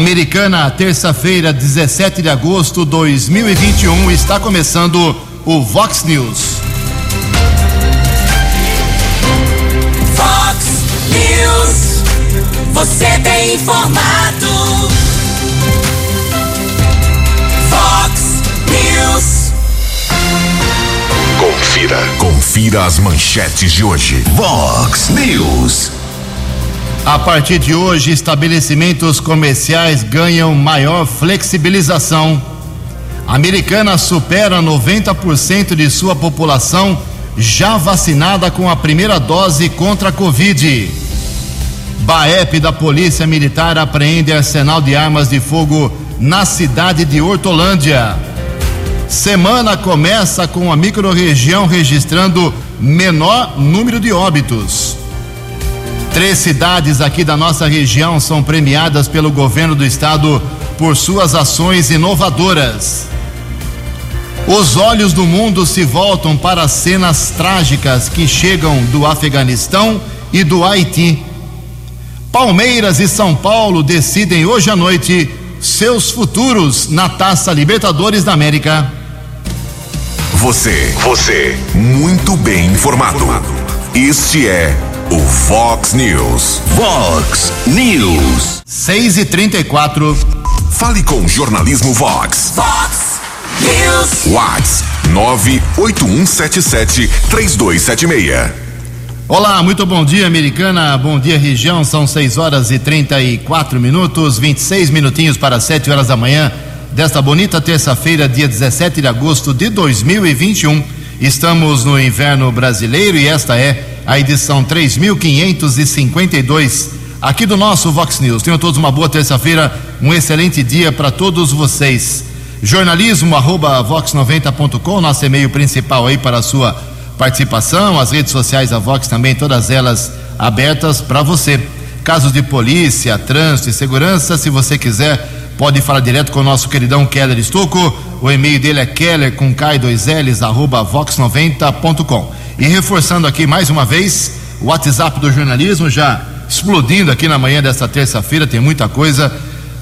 Americana, terça-feira, 17 de agosto de 2021, está começando o Vox News. Vox News. Você tem informado. Vox News. Confira. Confira as manchetes de hoje. Vox News. A partir de hoje, estabelecimentos comerciais ganham maior flexibilização. A Americana supera 90% de sua população já vacinada com a primeira dose contra a Covid. Baep da Polícia Militar apreende arsenal de armas de fogo na cidade de Hortolândia. Semana começa com a microrregião registrando menor número de óbitos. Três cidades aqui da nossa região são premiadas pelo governo do estado por suas ações inovadoras. Os olhos do mundo se voltam para as cenas trágicas que chegam do Afeganistão e do Haiti. Palmeiras e São Paulo decidem hoje à noite seus futuros na Taça Libertadores da América. Você, você, muito bem informado. Este é o Vox News. Vox News. 6 e 34 Fale com o jornalismo Vox. Vox News. Whats 981773276. Olá, muito bom dia, americana. Bom dia, região. São 6 horas e 34 minutos, 26 minutinhos para 7 horas da manhã desta bonita terça-feira, dia 17 de agosto de 2021. Estamos no inverno brasileiro e esta é a edição 3552 aqui do nosso Vox News. Tenham todos uma boa terça-feira, um excelente dia para todos vocês. Jornalismo arroba vox90.com, nosso e-mail principal aí para a sua participação, as redes sociais da Vox também, todas elas abertas para você. Casos de polícia, trânsito e segurança, se você quiser, pode falar direto com o nosso queridão Keller Estocco. O e-mail dele é keller com K2Ls, arroba vox90.com. E reforçando aqui mais uma vez, o WhatsApp do jornalismo já explodindo aqui na manhã desta terça-feira, tem muita coisa.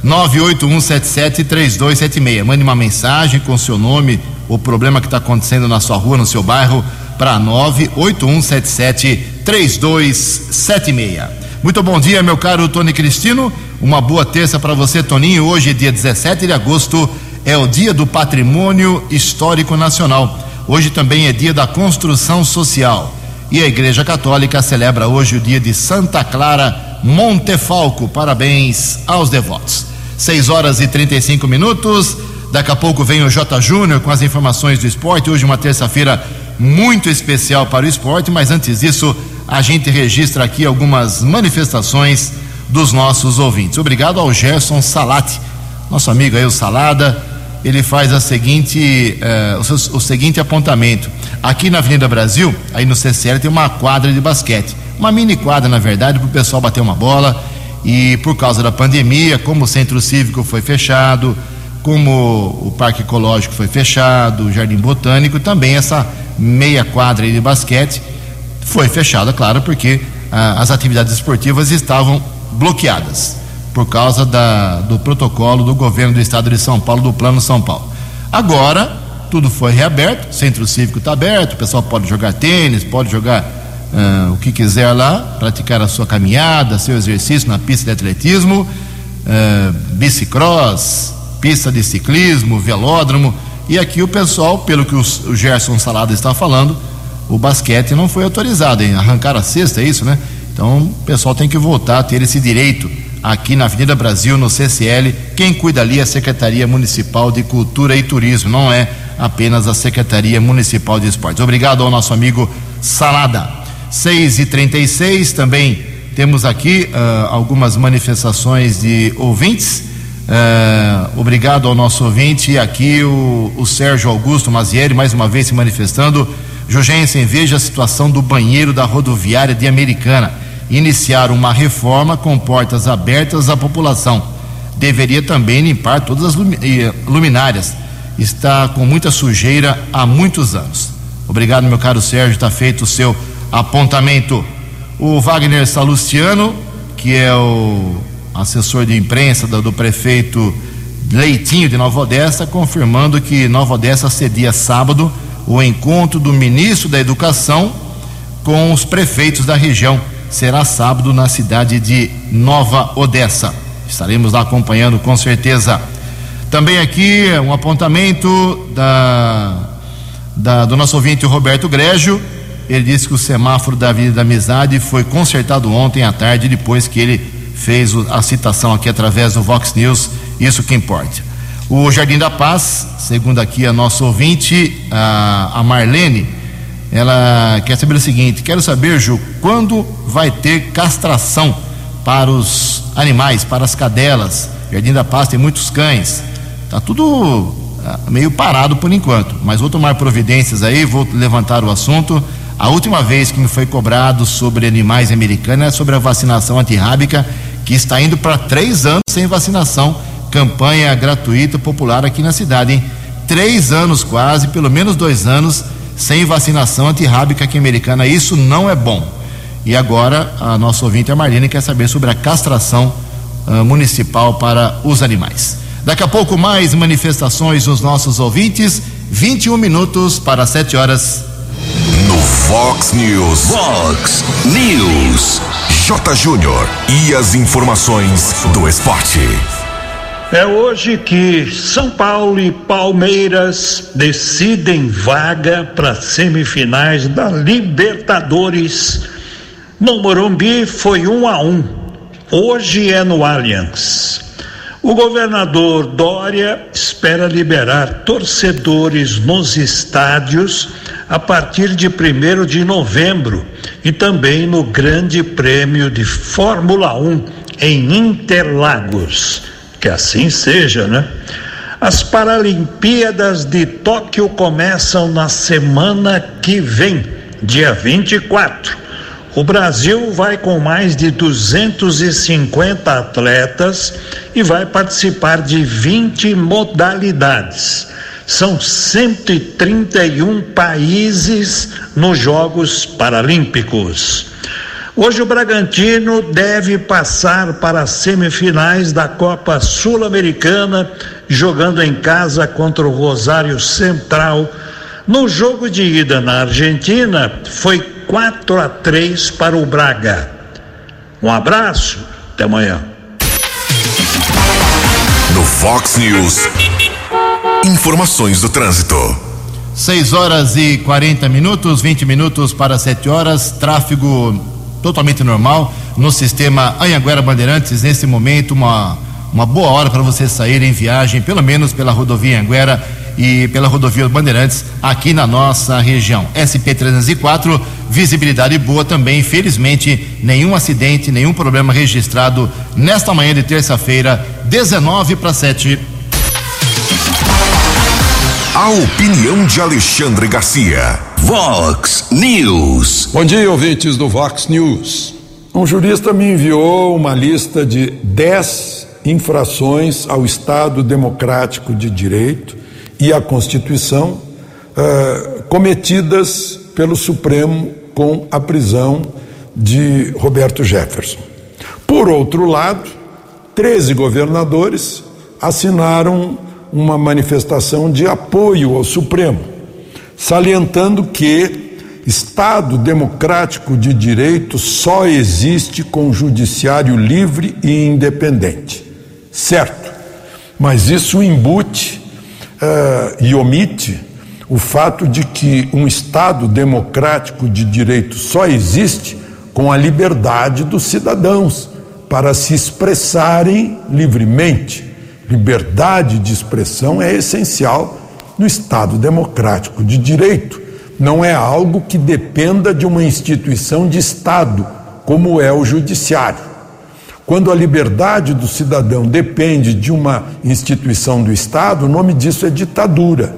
981773276. Mande uma mensagem com seu nome, o problema que está acontecendo na sua rua, no seu bairro, para 981773276. Muito bom dia, meu caro Tony Cristino. Uma boa terça para você, Toninho. Hoje, dia 17 de agosto, é o dia do Patrimônio Histórico Nacional. Hoje também é dia da construção social. E a Igreja Católica celebra hoje o dia de Santa Clara Montefalco. Parabéns aos devotos. 6 horas e 35 minutos. Daqui a pouco vem o J. Júnior com as informações do esporte. Hoje, uma terça-feira muito especial para o esporte, mas antes disso, a gente registra aqui algumas manifestações dos nossos ouvintes. Obrigado ao Gerson Salati, nosso amigo aí, o Salada. Ele faz a seguinte, eh, o, o seguinte apontamento. Aqui na Avenida Brasil, aí no CCL, tem uma quadra de basquete. Uma mini quadra, na verdade, para o pessoal bater uma bola. E por causa da pandemia, como o centro cívico foi fechado, como o Parque Ecológico foi fechado, o Jardim Botânico, também essa meia quadra de basquete foi fechada, claro, porque ah, as atividades esportivas estavam bloqueadas por causa da- do protocolo do governo do estado de São Paulo, do Plano São Paulo. Agora, tudo foi reaberto, o centro cívico está aberto, o pessoal pode jogar tênis, pode jogar ah, o que quiser lá, praticar a sua caminhada, seu exercício na pista de atletismo, ah, bicicross, pista de ciclismo, velódromo. E aqui o pessoal, pelo que o Gerson Salada está falando, o basquete não foi autorizado, hein? Arrancaram a cesta, é isso, né? Então o pessoal tem que voltar a ter esse direito aqui na Avenida Brasil, no CCL. Quem cuida ali é a Secretaria Municipal de Cultura e Turismo, não é apenas a Secretaria Municipal de Esportes. Obrigado ao nosso amigo Salada. 6 e 36 também temos aqui ah, algumas manifestações de ouvintes. Ah, obrigado ao nosso ouvinte. Aqui o, o Sérgio Augusto Mazieri, mais uma vez se manifestando. Jugensen, veja a situação do banheiro da rodoviária de Americana. Iniciar uma reforma com portas abertas à população. Deveria também limpar todas as eh, luminárias. Está com muita sujeira há muitos anos. Obrigado, meu caro Sérgio, está feito o seu apontamento. O Wagner Salustiano, que é o assessor de imprensa do prefeito Leitinho de Nova Odessa, confirmando que Nova Odessa cedia sábado o encontro do ministro da Educação com os prefeitos da região. Será sábado na cidade de Nova Odessa. Estaremos lá acompanhando com certeza. Também aqui um apontamento da, da, do nosso ouvinte Roberto Grégio. Ele disse que o semáforo da Avenida da Amizade foi consertado ontem à tarde, depois que ele fez a citação aqui através do Vox News. Isso que importa. O Jardim da Paz, segundo aqui a nossa ouvinte, a, a Marlene, ela quer saber o seguinte: quero saber, Ju, quando vai ter castração para os animais, para as cadelas? Jardim da Paz tem muitos cães. Tá tudo ah, meio parado por enquanto, mas vou tomar providências aí, vou levantar o assunto. A última vez que me foi cobrado sobre animais americanos é sobre a vacinação antirrábica, que está indo para três anos sem vacinação campanha gratuita popular aqui na cidade, hein? Três anos quase, pelo menos dois anos, sem vacinação antirrábica aqui americana. Isso não é bom. E agora a nossa ouvinte, a Marlene, quer saber sobre a castração uh, municipal para os animais. Daqui a pouco mais manifestações dos nossos ouvintes. 21 minutos para 7 horas. No Fox News. Fox News. J. Júnior. E as informações do esporte. É hoje que São Paulo e Palmeiras decidem vaga para semifinais da Libertadores. No Morumbi foi um a um. Hoje é no Allianz. O governador Dória espera liberar torcedores nos estádios a partir de 1 de novembro e também no Grande Prêmio de Fórmula 1 em Interlagos. Que assim seja, né? As Paralimpíadas de Tóquio começam na semana que vem, dia 24. O Brasil vai com mais de 250 atletas e vai participar de 20 modalidades. São 131 países nos Jogos Paralímpicos. Hoje o Bragantino deve passar para as semifinais da Copa Sul-Americana, jogando em casa contra o Rosário Central. No jogo de ida na Argentina, foi 4 a 3 para o Braga. Um abraço, até amanhã. No Fox News, informações do trânsito. 6 horas e 40 minutos, 20 minutos para 7 horas, tráfego totalmente normal no sistema Anhanguera Bandeirantes. Nesse momento, uma, uma boa hora para você sair em viagem, pelo menos pela rodovia Anhanguera e pela rodovia Bandeirantes aqui na nossa região. SP304, visibilidade boa também. Infelizmente, nenhum acidente, nenhum problema registrado nesta manhã de terça-feira, 19 para 7. A opinião de Alexandre Garcia. Vox News. Bom dia, ouvintes do Vox News. Um jurista me enviou uma lista de 10 infrações ao Estado Democrático de Direito e à Constituição uh, cometidas pelo Supremo com a prisão de Roberto Jefferson. Por outro lado, 13 governadores assinaram uma manifestação de apoio ao Supremo, salientando que Estado democrático de direito só existe com judiciário livre e independente. Certo, mas isso embute uh, e omite o fato de que um Estado democrático de direito só existe com a liberdade dos cidadãos para se expressarem livremente liberdade de expressão é essencial no Estado democrático de direito. Não é algo que dependa de uma instituição de Estado, como é o Judiciário. Quando a liberdade do cidadão depende de uma instituição do Estado, o nome disso é ditadura,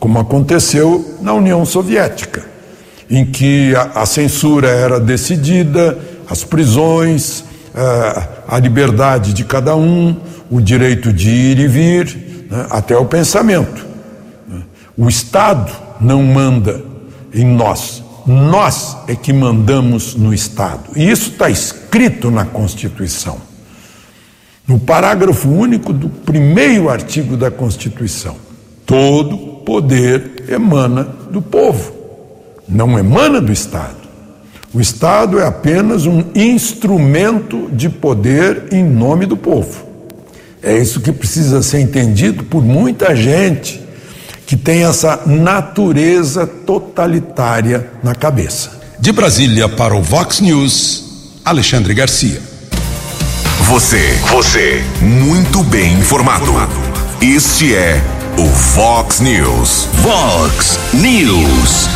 como aconteceu na União Soviética, em que a, a censura era decidida, as prisões, a, eh, a liberdade de cada um, o direito de ir e vir, né, até o pensamento. O Estado não manda em nós, nós é que mandamos no Estado. E isso está escrito na Constituição. no parágrafo único do primeiro artigo da Constituição. Todo poder emana do povo, não emana do Estado. O Estado é apenas um instrumento de poder em nome do povo. É isso que precisa ser entendido por muita gente que tem essa natureza totalitária na cabeça. De Brasília para o Vox News, Alexandre Garcia. Você, você, muito bem informado. Este é o Vox News. Vox News.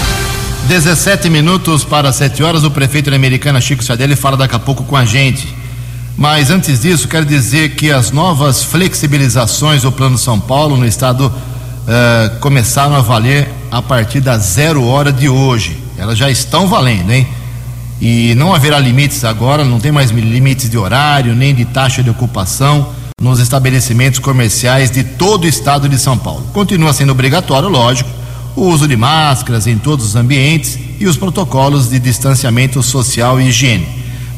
17 minutos para 7 horas. O prefeito da Americana, Chico Sardelli, fala daqui a pouco com a gente. Mas antes disso, quero dizer que as novas flexibilizações do Plano São Paulo no estado uh, começaram a valer a partir da zero hora de hoje. Elas já estão valendo, hein? E não haverá limites agora, não tem mais limites de horário, nem de taxa de ocupação nos estabelecimentos comerciais de todo o estado de São Paulo. Continua sendo obrigatório, lógico, o uso de máscaras em todos os ambientes e os protocolos de distanciamento social e higiene.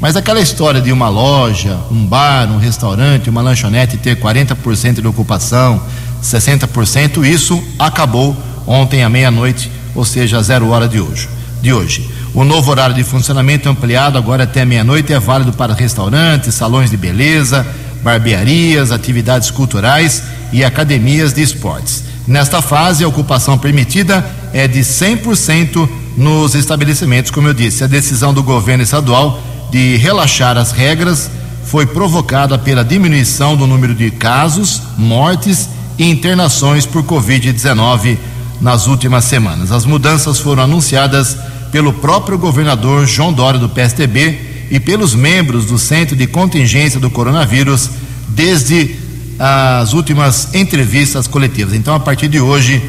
Mas aquela história de uma loja, um bar, um restaurante, uma lanchonete ter 40% de ocupação, 60%, isso acabou ontem à meia-noite, ou seja, zero hora de hoje. De hoje. O novo horário de funcionamento ampliado agora até meia-noite é válido para restaurantes, salões de beleza, barbearias, atividades culturais e academias de esportes. Nesta fase, a ocupação permitida é de 100% nos estabelecimentos, como eu disse. A decisão do governo estadual de relaxar as regras foi provocada pela diminuição do número de casos, mortes e internações por Covid-19 nas últimas semanas. As mudanças foram anunciadas pelo próprio governador João Dória do PSTB e pelos membros do Centro de Contingência do Coronavírus desde as últimas entrevistas coletivas. Então, a partir de hoje,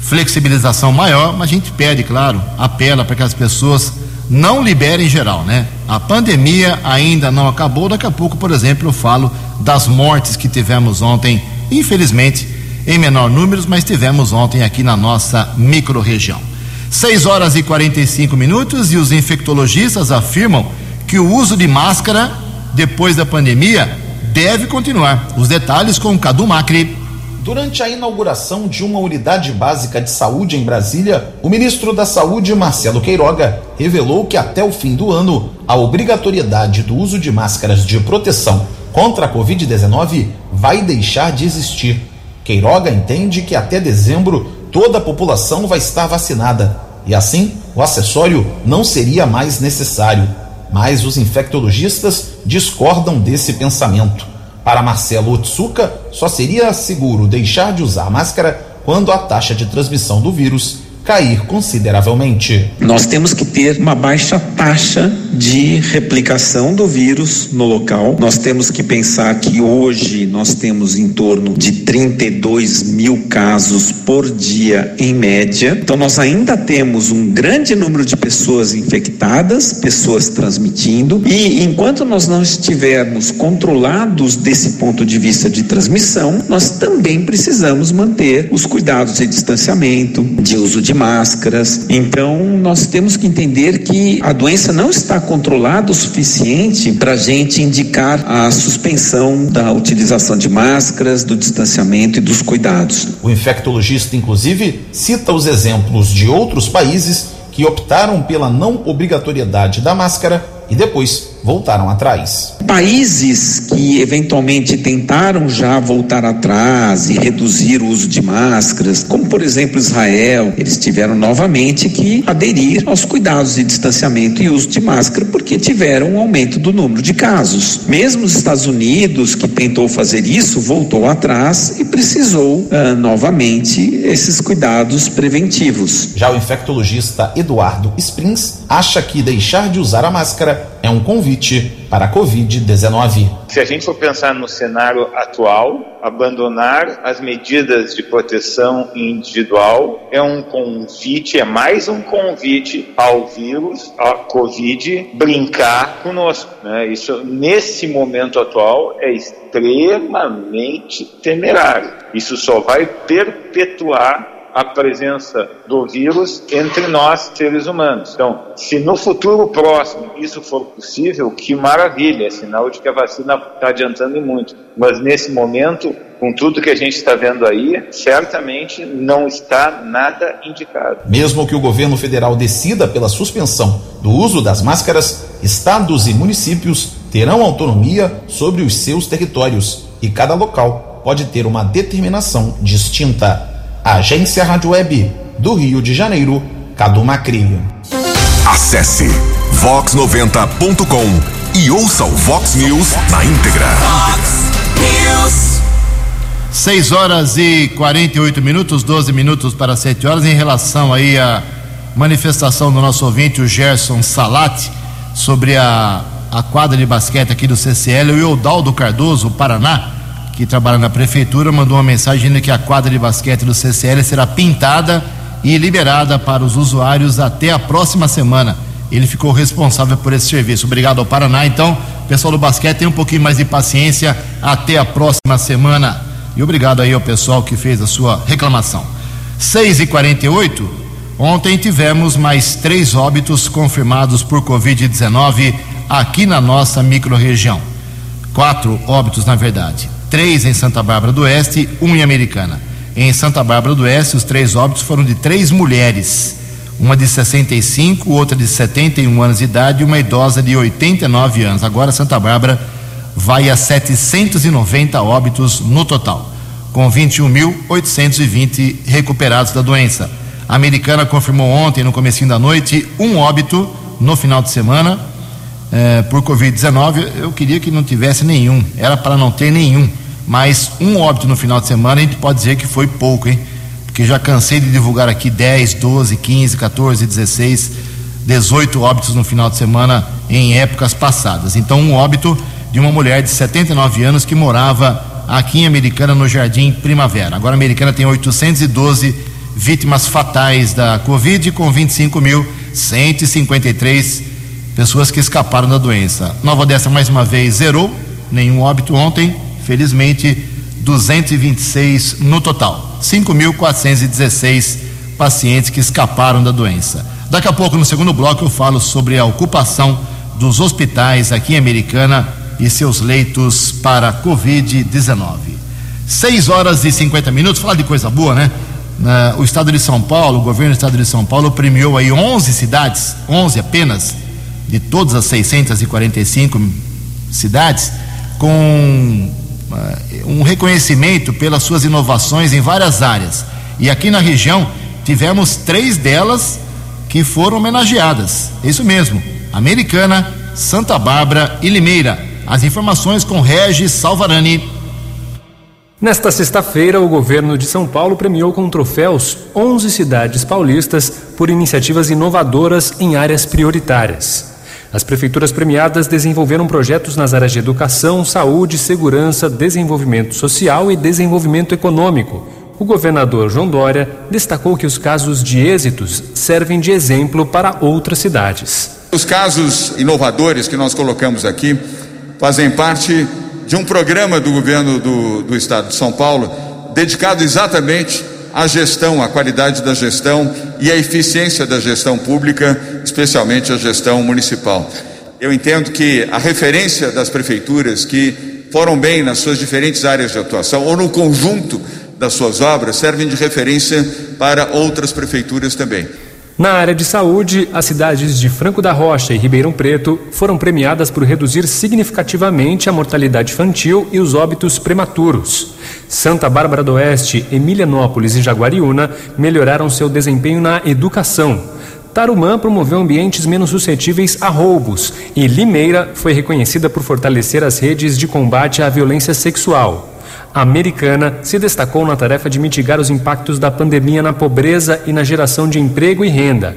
flexibilização maior, mas a gente pede, claro, apela para que as pessoas não liberem geral, né? A pandemia ainda não acabou. Daqui a pouco, por exemplo, eu falo das mortes que tivemos ontem, infelizmente, em menor número, mas tivemos ontem aqui na nossa microrregião. 6 horas e 45 minutos e os infectologistas afirmam que o uso de máscara depois da pandemia deve continuar. Os detalhes com Cadu Macri. Durante a inauguração de uma unidade básica de saúde em Brasília, o ministro da Saúde, Marcelo Queiroga, revelou que até o fim do ano, a obrigatoriedade do uso de máscaras de proteção contra a Covid-19 vai deixar de existir. Queiroga entende que até dezembro toda a população vai estar vacinada e assim o acessório não seria mais necessário mas os infectologistas discordam desse pensamento. Para Marcelo Otsuka, só seria seguro deixar de usar máscara quando a taxa de transmissão do vírus cair consideravelmente. Nós temos que ter uma baixa taxa de replicação do vírus no local. Nós temos que pensar que hoje nós temos em torno de 32 mil casos por dia em média. Então nós ainda temos um grande número de pessoas infectadas, pessoas transmitindo, e enquanto nós não estivermos controlados desse ponto de vista de transmissão, nós também precisamos manter os cuidados de distanciamento, de uso de máscaras. Então, nós temos que entender que a doença não está controlada o suficiente para a gente indicar a suspensão da utilização de máscaras, do distanciamento e dos cuidados. O infectologista, inclusive, cita os exemplos de outros países que optaram pela não obrigatoriedade da máscara e depois voltaram atrás. Países que eventualmente tentaram já voltar atrás e reduzir o uso de máscaras, como por exemplo Israel, eles tiveram novamente que aderir aos cuidados de distanciamento e uso de máscara porque tiveram um aumento do número de casos. Mesmo os Estados Unidos, que tentou fazer isso, voltou atrás e precisou uh, novamente esses cuidados preventivos. Já o infectologista Eduardo Springs acha que deixar de usar a máscara é um convite para a Covid-19. Se a gente for pensar no cenário atual, abandonar as medidas de proteção individual é um convite, é mais um convite ao vírus, à Covid, brincar conosco. Né? Isso, nesse momento atual, é extremamente temerário. Isso só vai perpetuar a presença do vírus entre nós, seres humanos. Então, se no futuro próximo isso for possível, que maravilha, é sinal de que a vacina está adiantando muito. Mas nesse momento, com tudo que a gente está vendo aí, certamente não está nada indicado. Mesmo que o governo federal decida pela suspensão do uso das máscaras, estados e municípios terão autonomia sobre os seus territórios e cada local pode ter uma determinação distinta. Agência Rádio Web do Rio de Janeiro, Cadu Macri. Acesse vox90.com e ouça o Vox News na íntegra. Fox News. 6 horas e 48 minutos, 12 minutos para 7 horas, em relação aí à manifestação do nosso ouvinte, o Gerson Salati, sobre a, a quadra de basquete aqui do CCL, o Eudaldo Cardoso, o Paraná, que trabalha na prefeitura, mandou uma mensagem dizendo que a quadra de basquete do CCL será pintada e liberada para os usuários até a próxima semana. Ele ficou responsável por esse serviço. Obrigado ao Paraná. Então, pessoal do basquete, tem um pouquinho mais de paciência até a próxima semana. E obrigado aí ao pessoal que fez a sua reclamação. 6 e 48 ontem tivemos mais três óbitos confirmados por Covid-19 aqui na nossa microrregião. Quatro óbitos, na verdade. Três em Santa Bárbara do Oeste, um em Americana. Em Santa Bárbara do Oeste, os três óbitos foram de três mulheres. Uma de 65, outra de 71 anos de idade e uma idosa de 89 anos. Agora Santa Bárbara vai a 790 óbitos no total, com 21.820 recuperados da doença. A americana confirmou ontem, no comecinho da noite, um óbito no final de semana eh, por Covid-19. Eu queria que não tivesse nenhum, era para não ter nenhum, mas um óbito no final de semana a gente pode dizer que foi pouco, hein? Porque já cansei de divulgar aqui 10, 12, 15, 14, 16, 18 óbitos no final de semana em épocas passadas. Então, um óbito de uma mulher de 79 anos que morava aqui em Americana, no Jardim Primavera. Agora, a Americana tem 812 vítimas fatais da Covid, com 25.153 pessoas que escaparam da doença. Nova Odessa, mais uma vez, zerou, nenhum óbito ontem, felizmente, 226 no total. 5.416 pacientes que escaparam da doença. Daqui a pouco, no segundo bloco, eu falo sobre a ocupação dos hospitais aqui em Americana e seus leitos para Covid-19. 6 horas e 50 minutos, falar de coisa boa, né? Uh, o estado de São Paulo, o governo do estado de São Paulo premiou aí 11 cidades, 11 apenas, de todas as 645 cidades, com um reconhecimento pelas suas inovações em várias áreas. E aqui na região tivemos três delas que foram homenageadas. Isso mesmo, Americana, Santa Bárbara e Limeira. As informações com Regis Salvarani. Nesta sexta-feira, o governo de São Paulo premiou com troféus 11 cidades paulistas por iniciativas inovadoras em áreas prioritárias. As prefeituras premiadas desenvolveram projetos nas áreas de educação, saúde, segurança, desenvolvimento social e desenvolvimento econômico. O governador João Dória destacou que os casos de êxitos servem de exemplo para outras cidades. Os casos inovadores que nós colocamos aqui fazem parte de um programa do governo do, do estado de São Paulo dedicado exatamente à gestão, à qualidade da gestão e à eficiência da gestão pública, especialmente a gestão municipal. Eu entendo que a referência das prefeituras que foram bem nas suas diferentes áreas de atuação ou no conjunto das suas obras servem de referência para outras prefeituras também. Na área de saúde, as cidades de Franco da Rocha e Ribeirão Preto foram premiadas por reduzir significativamente a mortalidade infantil e os óbitos prematuros. Santa Bárbara do Oeste, Emilianópolis e Jaguariúna melhoraram seu desempenho na educação. Tarumã promoveu ambientes menos suscetíveis a roubos e Limeira foi reconhecida por fortalecer as redes de combate à violência sexual. Americana se destacou na tarefa de mitigar os impactos da pandemia na pobreza e na geração de emprego e renda.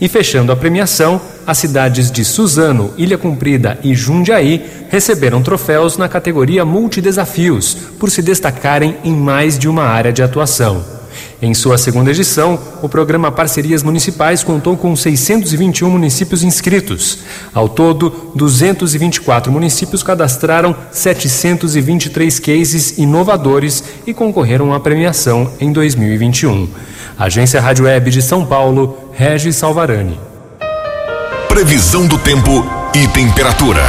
E fechando a premiação, as cidades de Suzano, Ilha Cumprida e Jundiaí receberam troféus na categoria Multidesafios, por se destacarem em mais de uma área de atuação. Em sua segunda edição, o programa Parcerias Municipais contou com 621 municípios inscritos. Ao todo, 224 municípios cadastraram 723 cases inovadores e concorreram à premiação em 2021. Agência Rádio Web de São Paulo, Regis Salvarani. Previsão do tempo e temperatura.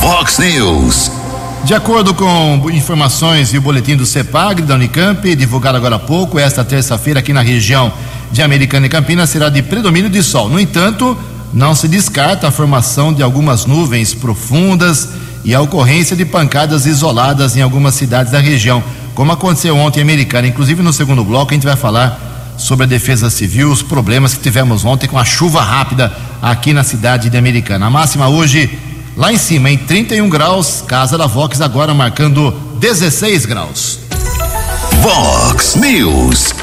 Vox News. De acordo com informações e o boletim do CEPAG da Unicamp, divulgado agora há pouco, esta terça-feira aqui na região de Americana e Campinas será de predomínio de sol. No entanto, não se descarta a formação de algumas nuvens profundas e a ocorrência de pancadas isoladas em algumas cidades da região, como aconteceu ontem em Americana. Inclusive, no segundo bloco, a gente vai falar sobre a defesa civil, os problemas que tivemos ontem com a chuva rápida aqui na cidade de Americana. A máxima hoje lá em cima, em 31 graus, Casa da Vox agora marcando 16 graus. Vox News.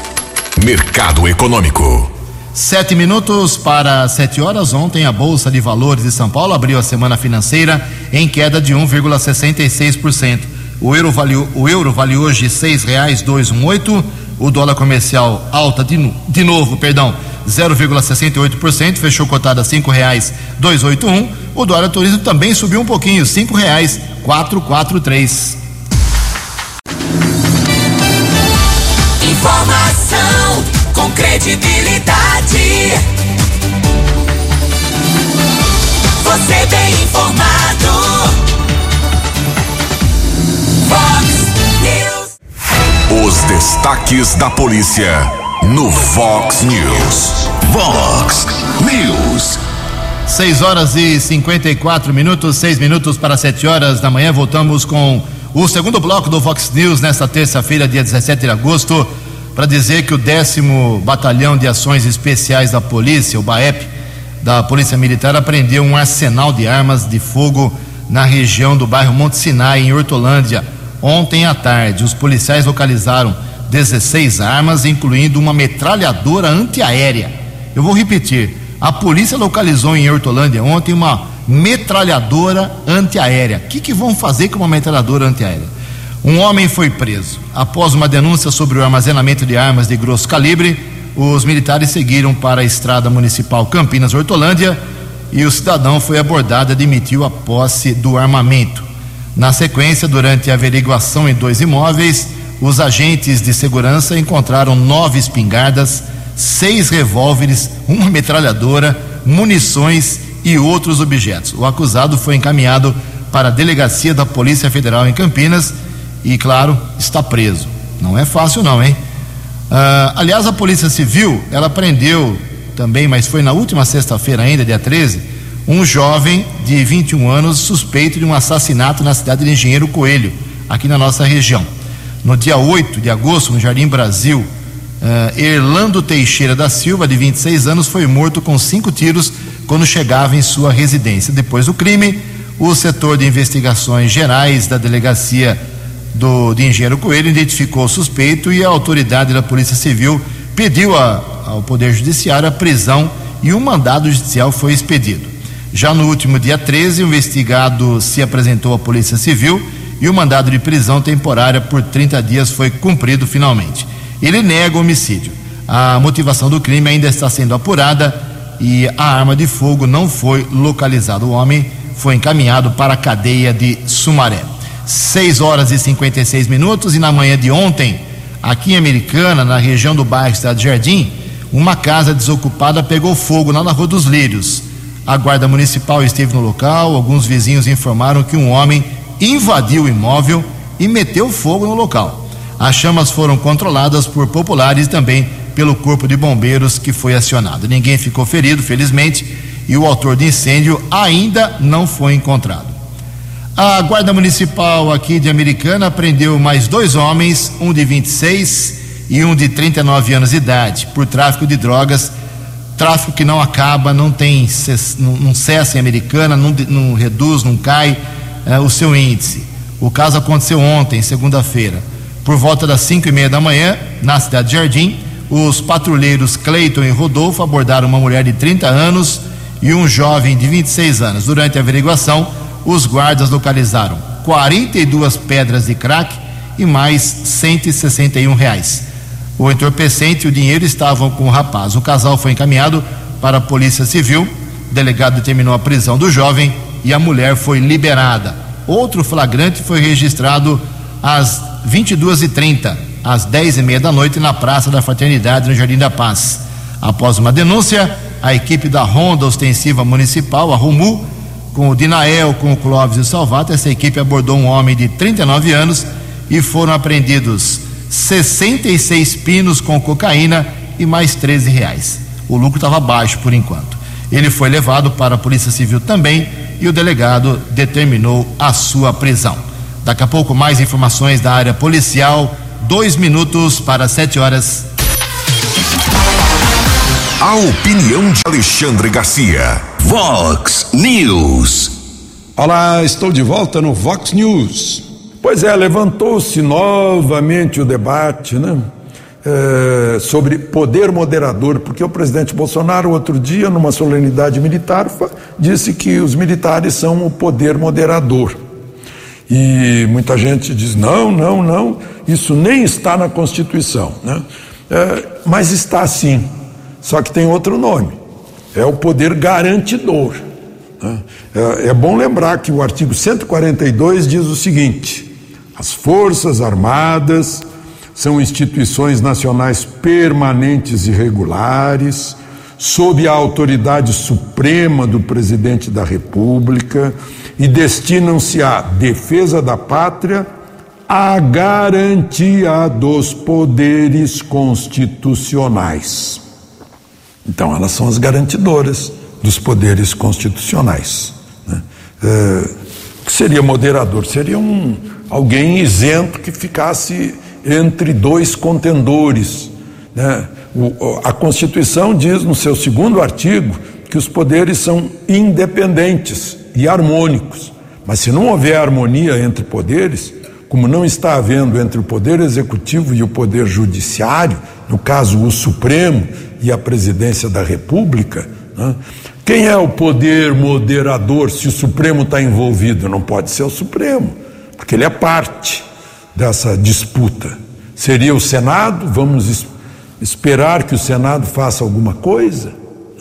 Mercado Econômico. Sete minutos para sete horas. Ontem a Bolsa de Valores de São Paulo abriu a semana financeira em queda de 1,66%. O euro vale, o euro vale hoje seis reais dois um oito. O dólar comercial alta de, de novo, perdão, 0,68%, fechou cotada cinco reais dois oito um. O dólar turismo também subiu um pouquinho, cinco reais quatro quatro três. Informação com credibilidade. Você bem informado. Fox News. Os destaques da polícia no Vox News. Vox News. 6 horas e 54 minutos, 6 minutos para 7 horas da manhã. Voltamos com o segundo bloco do Vox News nesta terça-feira, dia 17 de agosto para dizer que o décimo Batalhão de Ações Especiais da Polícia, o BAEP, da Polícia Militar, apreendeu um arsenal de armas de fogo na região do bairro Monte Sinai, em Hortolândia, ontem à tarde. Os policiais localizaram 16 armas, incluindo uma metralhadora antiaérea. Eu vou repetir: a polícia localizou em Hortolândia ontem uma metralhadora antiaérea. O que, que vão fazer com uma metralhadora antiaérea? Um homem foi preso. Após uma denúncia sobre o armazenamento de armas de grosso calibre, os militares seguiram para a estrada municipal Campinas-Hortolândia e o cidadão foi abordado e admitiu a posse do armamento. Na sequência, durante a averiguação em dois imóveis, os agentes de segurança encontraram nove espingardas, seis revólveres, uma metralhadora, munições e outros objetos. O acusado foi encaminhado para a delegacia da Polícia Federal em Campinas e, claro, está preso. Não é fácil, não, hein? Uh, aliás, a Polícia Civil, ela prendeu também, mas foi na última sexta-feira ainda, dia 13, um jovem de 21 anos suspeito de um assassinato na cidade de Engenheiro Coelho, aqui na nossa região. No dia 8 de agosto, no Jardim Brasil, uh, Erlando Teixeira da Silva, de 26 anos, foi morto com cinco tiros quando chegava em sua residência. Depois do crime, o setor de investigações gerais da delegacia do, de Engenheiro Coelho identificou o suspeito e a autoridade da Polícia Civil pediu a, ao Poder Judiciário a prisão e um mandado judicial foi expedido. Já no último dia 13, o investigado se apresentou à Polícia Civil e o mandado de prisão temporária por 30 dias foi cumprido finalmente. Ele nega o homicídio. A motivação do crime ainda está sendo apurada e a arma de fogo não foi localizada. O homem foi encaminhado para a cadeia de Sumaré. 6 horas e 56 minutos. E na manhã de ontem, aqui em Americana, na região do bairro Estado Jardim, uma casa desocupada pegou fogo lá na Rua dos Lírios. A guarda municipal esteve no local, alguns vizinhos informaram que um homem invadiu o imóvel e meteu fogo no local. As chamas foram controladas por populares e também pelo corpo de bombeiros que foi acionado. Ninguém ficou ferido, felizmente, e o autor do incêndio ainda não foi encontrado. A Guarda Municipal aqui de Americana prendeu mais dois homens, um de 26 e um de 39 anos de idade, por tráfico de drogas. Tráfico que não acaba, não tem, não cessa em Americana, não, não reduz, não cai é, o seu índice. O caso aconteceu ontem, segunda-feira. Por volta das 5 e meia da manhã, na cidade de Jardim, os patrulheiros Cleiton e Rodolfo abordaram uma mulher de 30 anos e um jovem de 26 anos. Durante a averiguação, os guardas localizaram 42 pedras de crack e mais 161 reais. O entorpecente e o dinheiro estavam com o rapaz. O casal foi encaminhado para a Polícia Civil. O delegado determinou a prisão do jovem e a mulher foi liberada. Outro flagrante foi registrado às 22h30, às dez e meia da noite na Praça da Fraternidade, no Jardim da Paz. Após uma denúncia, a equipe da Ronda Ostensiva Municipal, a RUMU, com o Dinael, com o Clóvis e o Salvato, essa equipe abordou um homem de 39 anos e foram apreendidos 66 pinos com cocaína e mais 13 reais. O lucro estava baixo por enquanto. Ele foi levado para a Polícia Civil também e o delegado determinou a sua prisão. Daqui a pouco mais informações da área policial. Dois minutos para sete horas. A opinião de Alexandre Garcia. Vox News. Olá, estou de volta no Vox News. Pois é, levantou-se novamente o debate, né? É, sobre poder moderador, porque o presidente Bolsonaro, outro dia, numa solenidade militar, disse que os militares são o poder moderador. E muita gente diz: não, não, não, isso nem está na Constituição. Né? É, mas está sim, só que tem outro nome: é o poder garantidor. Né? É, é bom lembrar que o artigo 142 diz o seguinte: as Forças Armadas são instituições nacionais permanentes e regulares, sob a autoridade suprema do presidente da República e destinam-se à defesa da pátria, à garantia dos poderes constitucionais. Então, elas são as garantidoras dos poderes constitucionais. Né? É, que seria moderador? Seria um, alguém isento que ficasse entre dois contendores. Né? O, a Constituição diz no seu segundo artigo que os poderes são independentes e harmônicos. Mas se não houver harmonia entre poderes, como não está havendo entre o poder executivo e o poder judiciário, no caso o Supremo e a presidência da República, né? quem é o poder moderador se o Supremo está envolvido? Não pode ser o Supremo, porque ele é parte dessa disputa? Seria o Senado? Vamos es esperar que o Senado faça alguma coisa?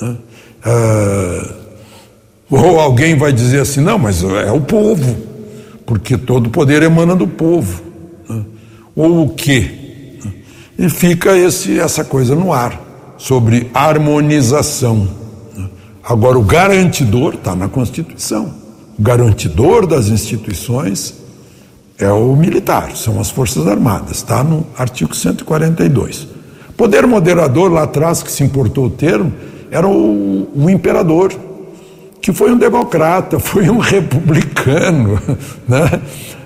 Né? Ah, ou alguém vai dizer assim: não, mas é o povo, porque todo poder emana do povo. Né? Ou o quê? E fica esse, essa coisa no ar, sobre harmonização. Né? Agora, o garantidor está na Constituição. O garantidor das instituições é o militar, são as Forças Armadas, está no artigo 142. Poder moderador, lá atrás, que se importou o termo, era o, o imperador, que foi um democrata, foi um republicano, né?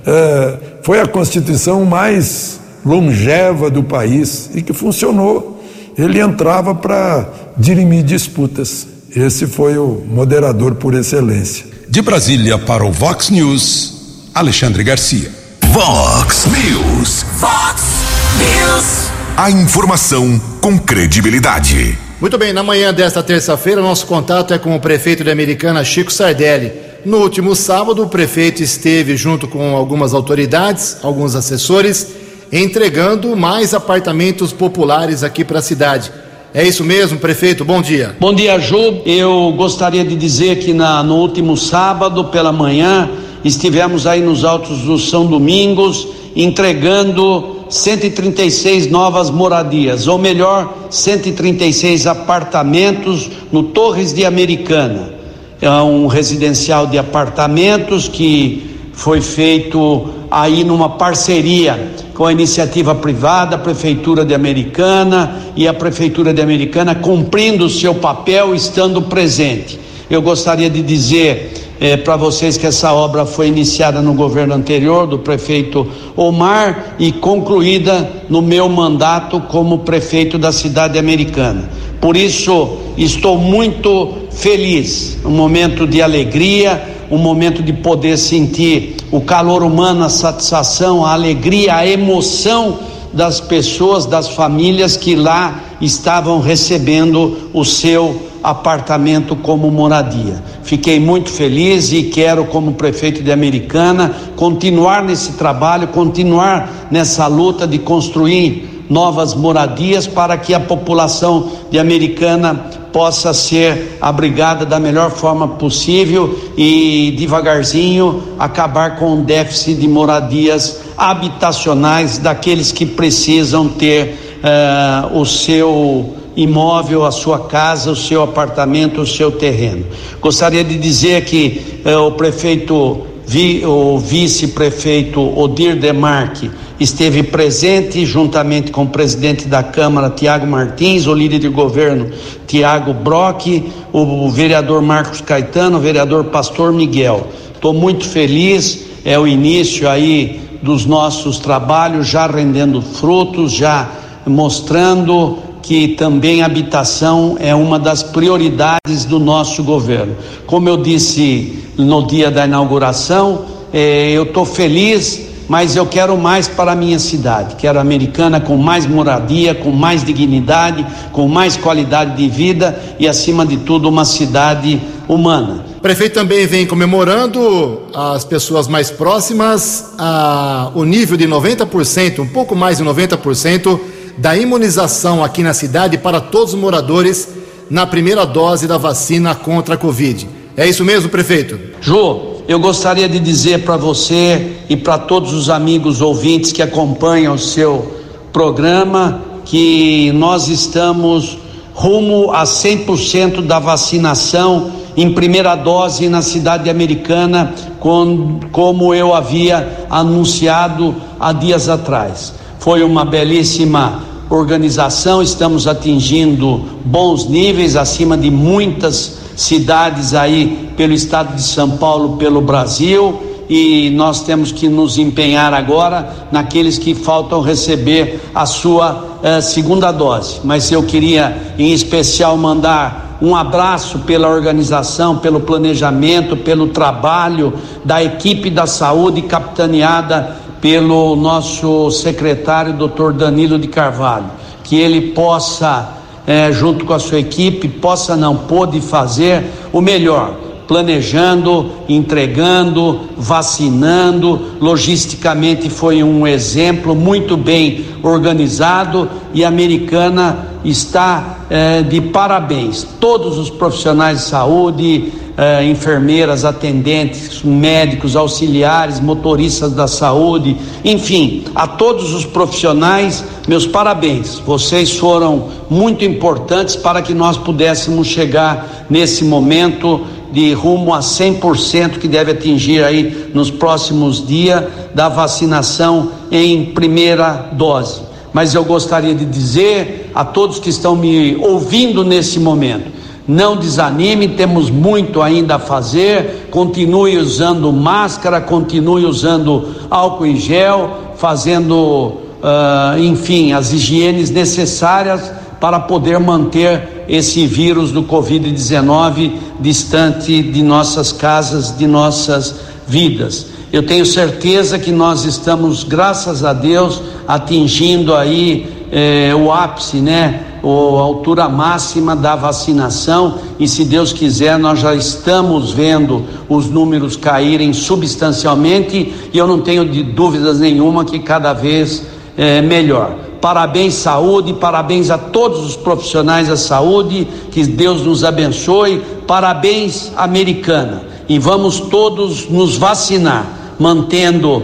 É, foi a constituição mais longeva do país e que funcionou. Ele entrava para dirimir disputas. Esse foi o moderador por excelência. De Brasília para o Vox News, Alexandre Garcia. Vox News. Fox News. A informação com credibilidade. Muito bem, na manhã desta terça-feira, nosso contato é com o prefeito de Americana, Chico Sardelli. No último sábado, o prefeito esteve junto com algumas autoridades, alguns assessores, entregando mais apartamentos populares aqui para a cidade. É isso mesmo, prefeito? Bom dia. Bom dia, Ju. Eu gostaria de dizer que na, no último sábado, pela manhã, estivemos aí nos Altos do São Domingos entregando 136 novas moradias, ou melhor, 136 apartamentos no Torres de Americana. É um residencial de apartamentos que foi feito aí numa parceria com a iniciativa privada, a Prefeitura de Americana e a Prefeitura de Americana cumprindo o seu papel, estando presente. Eu gostaria de dizer é, para vocês que essa obra foi iniciada no governo anterior, do prefeito Omar, e concluída no meu mandato como prefeito da cidade americana. Por isso, estou muito feliz, um momento de alegria, um momento de poder sentir o calor humano, a satisfação, a alegria, a emoção das pessoas, das famílias que lá estavam recebendo o seu apartamento como moradia. Fiquei muito feliz e quero, como prefeito de Americana, continuar nesse trabalho, continuar nessa luta de construir novas moradias para que a população de Americana possa ser abrigada da melhor forma possível e devagarzinho acabar com o déficit de moradias habitacionais daqueles que precisam ter uh, o seu imóvel, a sua casa, o seu apartamento, o seu terreno. Gostaria de dizer que uh, o prefeito, vi, o vice-prefeito Odir Demarque esteve presente juntamente com o presidente da Câmara, Tiago Martins, o líder de governo, Tiago Brock, o vereador Marcos Caetano, o vereador Pastor Miguel. Estou muito feliz, é o início aí dos nossos trabalhos, já rendendo frutos, já mostrando que também habitação é uma das prioridades do nosso governo. Como eu disse no dia da inauguração, eh, eu estou feliz mas eu quero mais para a minha cidade. Quero a americana com mais moradia, com mais dignidade, com mais qualidade de vida e, acima de tudo, uma cidade humana. O prefeito também vem comemorando as pessoas mais próximas a, o nível de 90%, um pouco mais de 90% da imunização aqui na cidade para todos os moradores na primeira dose da vacina contra a Covid. É isso mesmo, prefeito? Jô, eu gostaria de dizer para você e para todos os amigos ouvintes que acompanham o seu programa que nós estamos rumo a 100% da vacinação em primeira dose na cidade americana, com, como eu havia anunciado há dias atrás. Foi uma belíssima organização, estamos atingindo bons níveis acima de muitas cidades aí pelo estado de São Paulo, pelo Brasil, e nós temos que nos empenhar agora naqueles que faltam receber a sua eh, segunda dose. Mas eu queria, em especial, mandar um abraço pela organização, pelo planejamento, pelo trabalho da equipe da saúde capitaneada pelo nosso secretário, doutor Danilo de Carvalho. Que ele possa é, junto com a sua equipe, possa não pôde fazer o melhor, planejando, entregando, vacinando, logisticamente foi um exemplo muito bem organizado e a americana está é, de parabéns. Todos os profissionais de saúde, eh, enfermeiras, atendentes, médicos, auxiliares, motoristas da saúde, enfim, a todos os profissionais, meus parabéns. Vocês foram muito importantes para que nós pudéssemos chegar nesse momento de rumo a 100% que deve atingir aí nos próximos dias da vacinação em primeira dose. Mas eu gostaria de dizer a todos que estão me ouvindo nesse momento, não desanime, temos muito ainda a fazer. Continue usando máscara, continue usando álcool em gel, fazendo, uh, enfim, as higienes necessárias para poder manter esse vírus do Covid-19 distante de nossas casas, de nossas vidas. Eu tenho certeza que nós estamos, graças a Deus, atingindo aí eh, o ápice, né? a altura máxima da vacinação e se Deus quiser nós já estamos vendo os números caírem substancialmente e eu não tenho de dúvidas nenhuma que cada vez é melhor. Parabéns saúde, parabéns a todos os profissionais da saúde, que Deus nos abençoe. Parabéns americana e vamos todos nos vacinar, mantendo uh,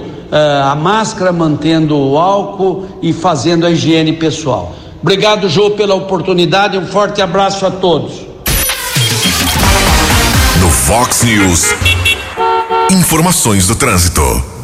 a máscara, mantendo o álcool e fazendo a higiene pessoal. Obrigado, Jô, pela oportunidade. Um forte abraço a todos. No Fox News, informações do trânsito.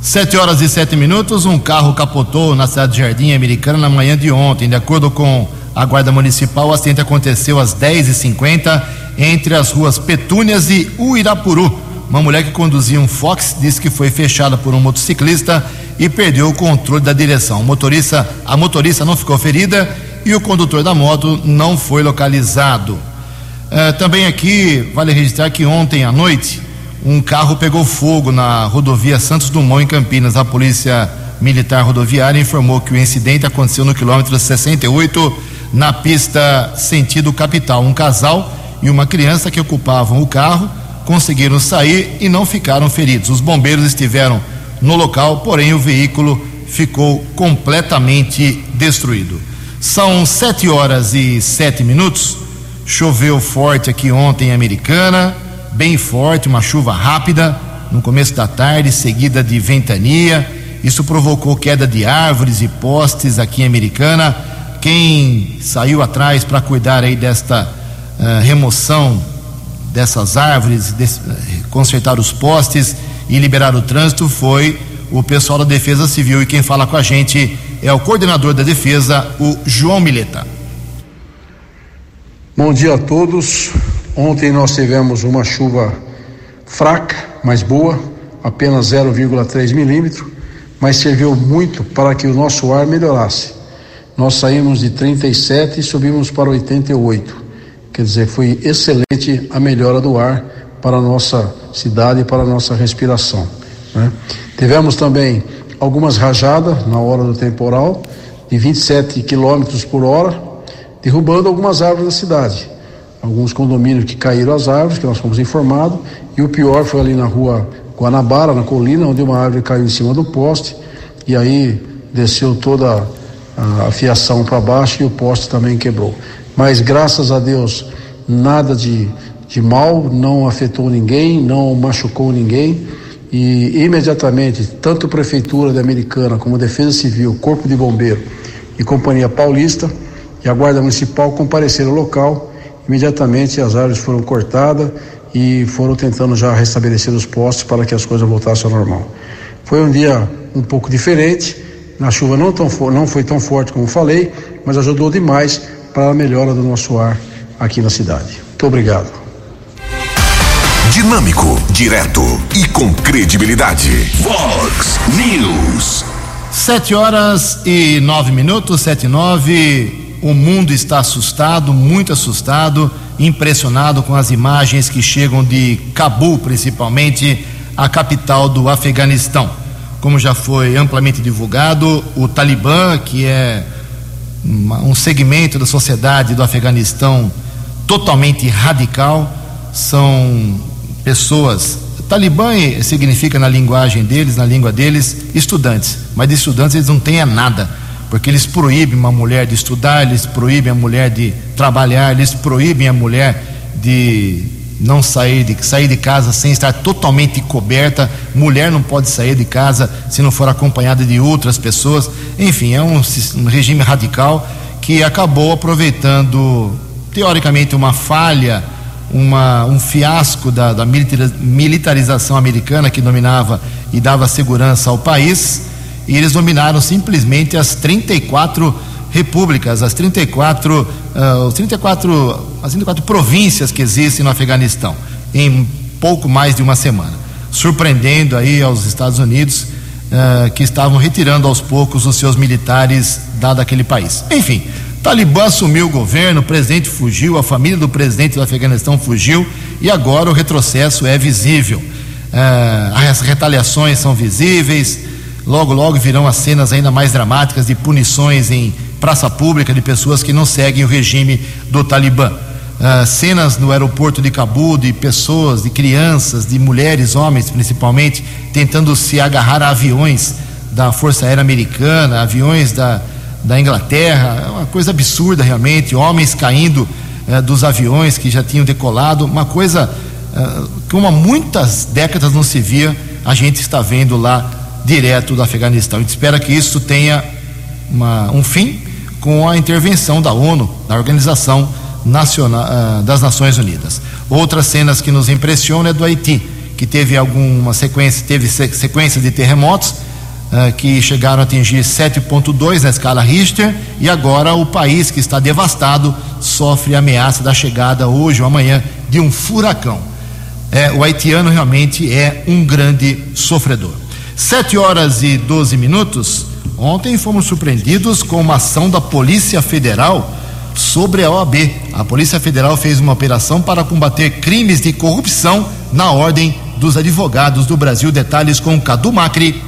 Sete horas e sete minutos, um carro capotou na cidade de Jardim Americana na manhã de ontem. De acordo com a Guarda Municipal, o acidente aconteceu às 10h50 entre as ruas Petúnias e Uirapuru. Uma mulher que conduzia um Fox disse que foi fechada por um motociclista e perdeu o controle da direção. O motorista, a motorista não ficou ferida e o condutor da moto não foi localizado. Uh, também aqui vale registrar que ontem à noite um carro pegou fogo na rodovia Santos Dumont em Campinas. A polícia militar rodoviária informou que o incidente aconteceu no quilômetro 68 na pista sentido capital. Um casal e uma criança que ocupavam o carro conseguiram sair e não ficaram feridos. Os bombeiros estiveram no local, porém o veículo ficou completamente destruído. São sete horas e sete minutos. Choveu forte aqui ontem em Americana, bem forte, uma chuva rápida no começo da tarde, seguida de ventania. Isso provocou queda de árvores e postes aqui em Americana. Quem saiu atrás para cuidar aí desta uh, remoção dessas árvores, de, uh, consertar os postes e liberar o trânsito foi o pessoal da Defesa Civil. E quem fala com a gente é o coordenador da Defesa, o João Mileta. Bom dia a todos. Ontem nós tivemos uma chuva fraca, mas boa, apenas 0,3 milímetro, mas serviu muito para que o nosso ar melhorasse. Nós saímos de 37 e subimos para 88. Quer dizer, foi excelente a melhora do ar para a nossa cidade e para a nossa respiração. Né? Tivemos também algumas rajadas na hora do temporal, de 27 quilômetros por hora, derrubando algumas árvores da cidade. Alguns condomínios que caíram as árvores, que nós fomos informados, e o pior foi ali na rua Guanabara, na colina, onde uma árvore caiu em cima do poste, e aí desceu toda a fiação para baixo e o poste também quebrou. Mas graças a Deus, nada de, de mal, não afetou ninguém, não machucou ninguém e imediatamente tanto a prefeitura da Americana como a Defesa Civil, Corpo de Bombeiro e Companhia Paulista e a Guarda Municipal compareceram ao local. Imediatamente as árvores foram cortadas e foram tentando já restabelecer os postes para que as coisas voltassem ao normal. Foi um dia um pouco diferente, a chuva não, tão, não foi tão forte como falei, mas ajudou demais para a melhora do nosso ar aqui na cidade. Muito obrigado. Dinâmico, direto e com credibilidade. Vox News. Sete horas e nove minutos, sete e nove. O mundo está assustado, muito assustado, impressionado com as imagens que chegam de Cabul, principalmente a capital do Afeganistão. Como já foi amplamente divulgado, o Talibã, que é um segmento da sociedade do Afeganistão totalmente radical, são pessoas. Talibã significa na linguagem deles, na língua deles, estudantes. Mas de estudantes eles não têm nada, porque eles proíbem uma mulher de estudar, eles proíbem a mulher de trabalhar, eles proíbem a mulher de não sair de sair de casa sem estar totalmente coberta. Mulher não pode sair de casa se não for acompanhada de outras pessoas. Enfim, é um, um regime radical que acabou aproveitando teoricamente uma falha uma, um fiasco da, da militarização americana que dominava e dava segurança ao país, e eles dominaram simplesmente as 34 repúblicas, as 34, uh, os 34, as 34 províncias que existem no Afeganistão, em pouco mais de uma semana, surpreendendo aí aos Estados Unidos uh, que estavam retirando aos poucos os seus militares dado aquele país. Enfim, Talibã assumiu o governo, o presidente fugiu, a família do presidente do Afeganistão fugiu e agora o retrocesso é visível. É, as retaliações são visíveis, logo, logo virão as cenas ainda mais dramáticas de punições em praça pública de pessoas que não seguem o regime do Talibã. Uh, cenas no aeroporto de Cabul de pessoas, de crianças, de mulheres, homens principalmente, tentando se agarrar a aviões da Força Aérea Americana, aviões da, da Inglaterra, é uma coisa absurda realmente, homens caindo eh, dos aviões que já tinham decolado, uma coisa eh, que há muitas décadas não se via, a gente está vendo lá direto do Afeganistão. A gente espera que isso tenha uma, um fim com a intervenção da ONU, da Organização Nacional, uh, das Nações Unidas. Outras cenas que nos impressionam é do Haiti, que teve alguma sequência, teve sequência de terremotos uh, que chegaram a atingir 7,2 na escala Richter, e agora o país que está devastado sofre a ameaça da chegada hoje ou amanhã de um furacão. É, o haitiano realmente é um grande sofredor. 7 horas e 12 minutos. Ontem fomos surpreendidos com uma ação da Polícia Federal sobre a OAB. A Polícia Federal fez uma operação para combater crimes de corrupção na Ordem dos Advogados do Brasil. Detalhes com Cadu Macri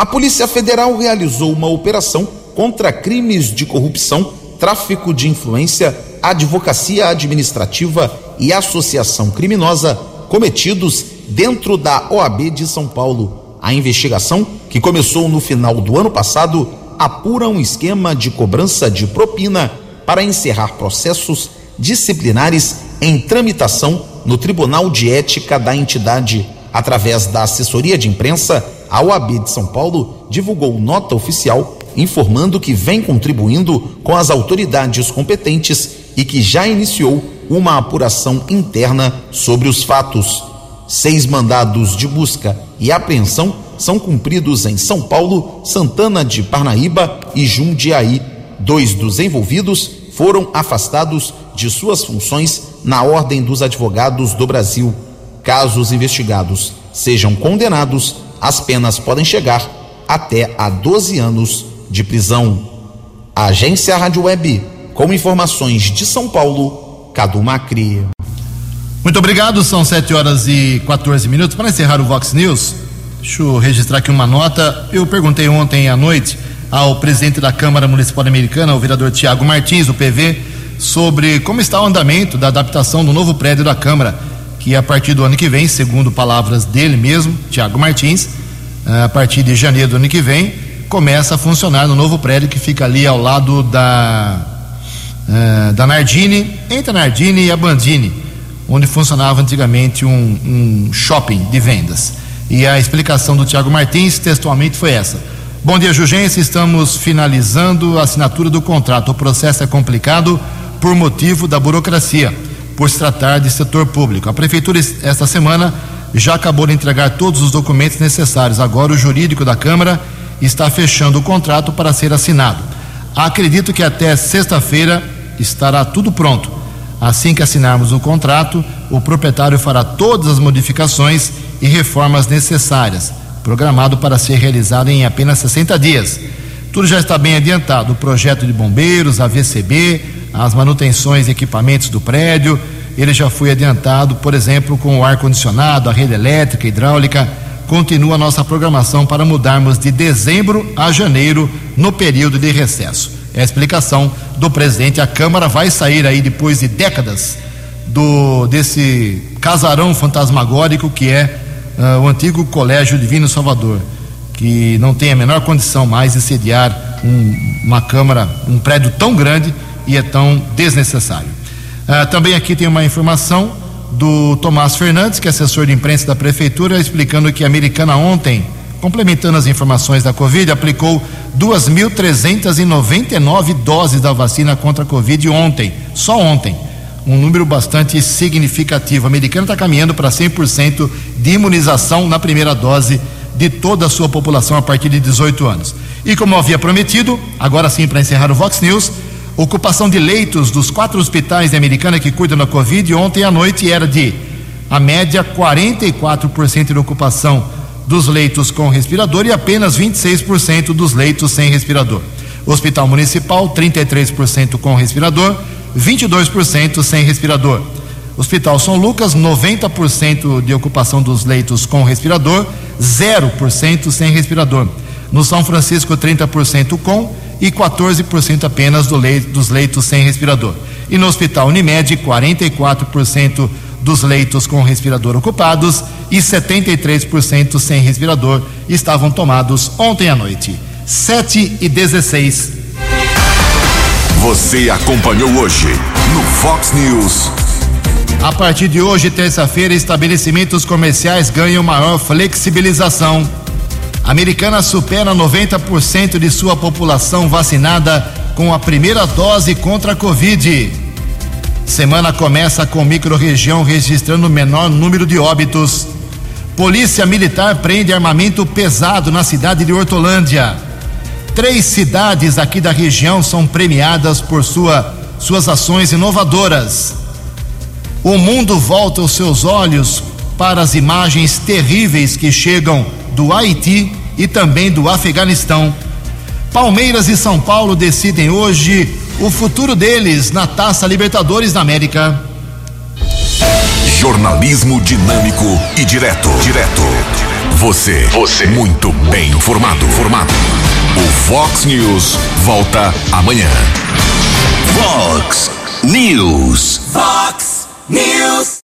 a Polícia Federal realizou uma operação contra crimes de corrupção, tráfico de influência, advocacia administrativa e associação criminosa cometidos dentro da OAB de São Paulo. A investigação, que começou no final do ano passado, apura um esquema de cobrança de propina para encerrar processos disciplinares em tramitação no Tribunal de Ética da entidade. Através da assessoria de imprensa, a OAB de São Paulo divulgou nota oficial informando que vem contribuindo com as autoridades competentes e que já iniciou uma apuração interna sobre os fatos. Seis mandados de busca e apreensão são cumpridos em São Paulo, Santana de Parnaíba e Jundiaí. Dois dos envolvidos foram afastados de suas funções na Ordem dos Advogados do Brasil. Caso os investigados sejam condenados, as penas podem chegar até a 12 anos de prisão. Agência Rádio Web, com informações de São Paulo, Cadu Macri. Muito obrigado, são 7 horas e 14 minutos. Para encerrar o Vox News, deixa eu registrar aqui uma nota. Eu perguntei ontem à noite ao presidente da Câmara Municipal Americana, o vereador Tiago Martins, do PV, sobre como está o andamento da adaptação do novo prédio da Câmara, que a partir do ano que vem, segundo palavras dele mesmo, Tiago Martins, a partir de janeiro do ano que vem, começa a funcionar no novo prédio que fica ali ao lado da, uh, da Nardini, entre a Nardini e a Bandini, onde funcionava antigamente um, um shopping de vendas. E a explicação do Tiago Martins, textualmente, foi essa. Bom dia, Jugência. Estamos finalizando a assinatura do contrato. O processo é complicado por motivo da burocracia, por se tratar de setor público. A Prefeitura, esta semana, já acabou de entregar todos os documentos necessários. Agora, o jurídico da Câmara está fechando o contrato para ser assinado. Acredito que até sexta-feira estará tudo pronto. Assim que assinarmos o contrato, o proprietário fará todas as modificações e reformas necessárias, programado para ser realizado em apenas 60 dias. Tudo já está bem adiantado: o projeto de bombeiros, a VCB, as manutenções e equipamentos do prédio. Ele já foi adiantado, por exemplo, com o ar-condicionado, a rede elétrica, hidráulica continua a nossa programação para mudarmos de dezembro a janeiro no período de recesso. É a explicação do presidente. A Câmara vai sair aí depois de décadas do desse casarão fantasmagórico que é uh, o antigo Colégio Divino Salvador, que não tem a menor condição mais de sediar um, uma Câmara, um prédio tão grande e é tão desnecessário. Uh, também aqui tem uma informação do Tomás Fernandes, que é assessor de imprensa da Prefeitura, explicando que a americana ontem, complementando as informações da Covid, aplicou 2.399 doses da vacina contra a Covid ontem, só ontem. Um número bastante significativo. A americana está caminhando para 100% de imunização na primeira dose de toda a sua população a partir de 18 anos. E como havia prometido, agora sim para encerrar o Vox News, Ocupação de leitos dos quatro hospitais de Americana que cuidam da Covid ontem à noite era de, a média, 44% de ocupação dos leitos com respirador e apenas 26% dos leitos sem respirador. Hospital Municipal, 33% com respirador, 22% sem respirador. Hospital São Lucas, 90% de ocupação dos leitos com respirador, 0% sem respirador. No São Francisco, 30% com e 14% apenas do leito, dos leitos sem respirador. E no Hospital Unimed, 44% dos leitos com respirador ocupados e 73% sem respirador estavam tomados ontem à noite. 7 e 16. Você acompanhou hoje no Fox News. A partir de hoje, terça-feira, estabelecimentos comerciais ganham maior flexibilização. A americana supera 90% de sua população vacinada com a primeira dose contra a Covid. Semana começa com microrregião registrando menor número de óbitos. Polícia Militar prende armamento pesado na cidade de Hortolândia. Três cidades aqui da região são premiadas por sua, suas ações inovadoras. O mundo volta os seus olhos para as imagens terríveis que chegam do Haiti e também do Afeganistão. Palmeiras e São Paulo decidem hoje o futuro deles na Taça Libertadores da América. Jornalismo dinâmico e direto. Direto. Você. Você. Muito bem informado. Formado. O Fox News volta amanhã. Fox News. Fox News.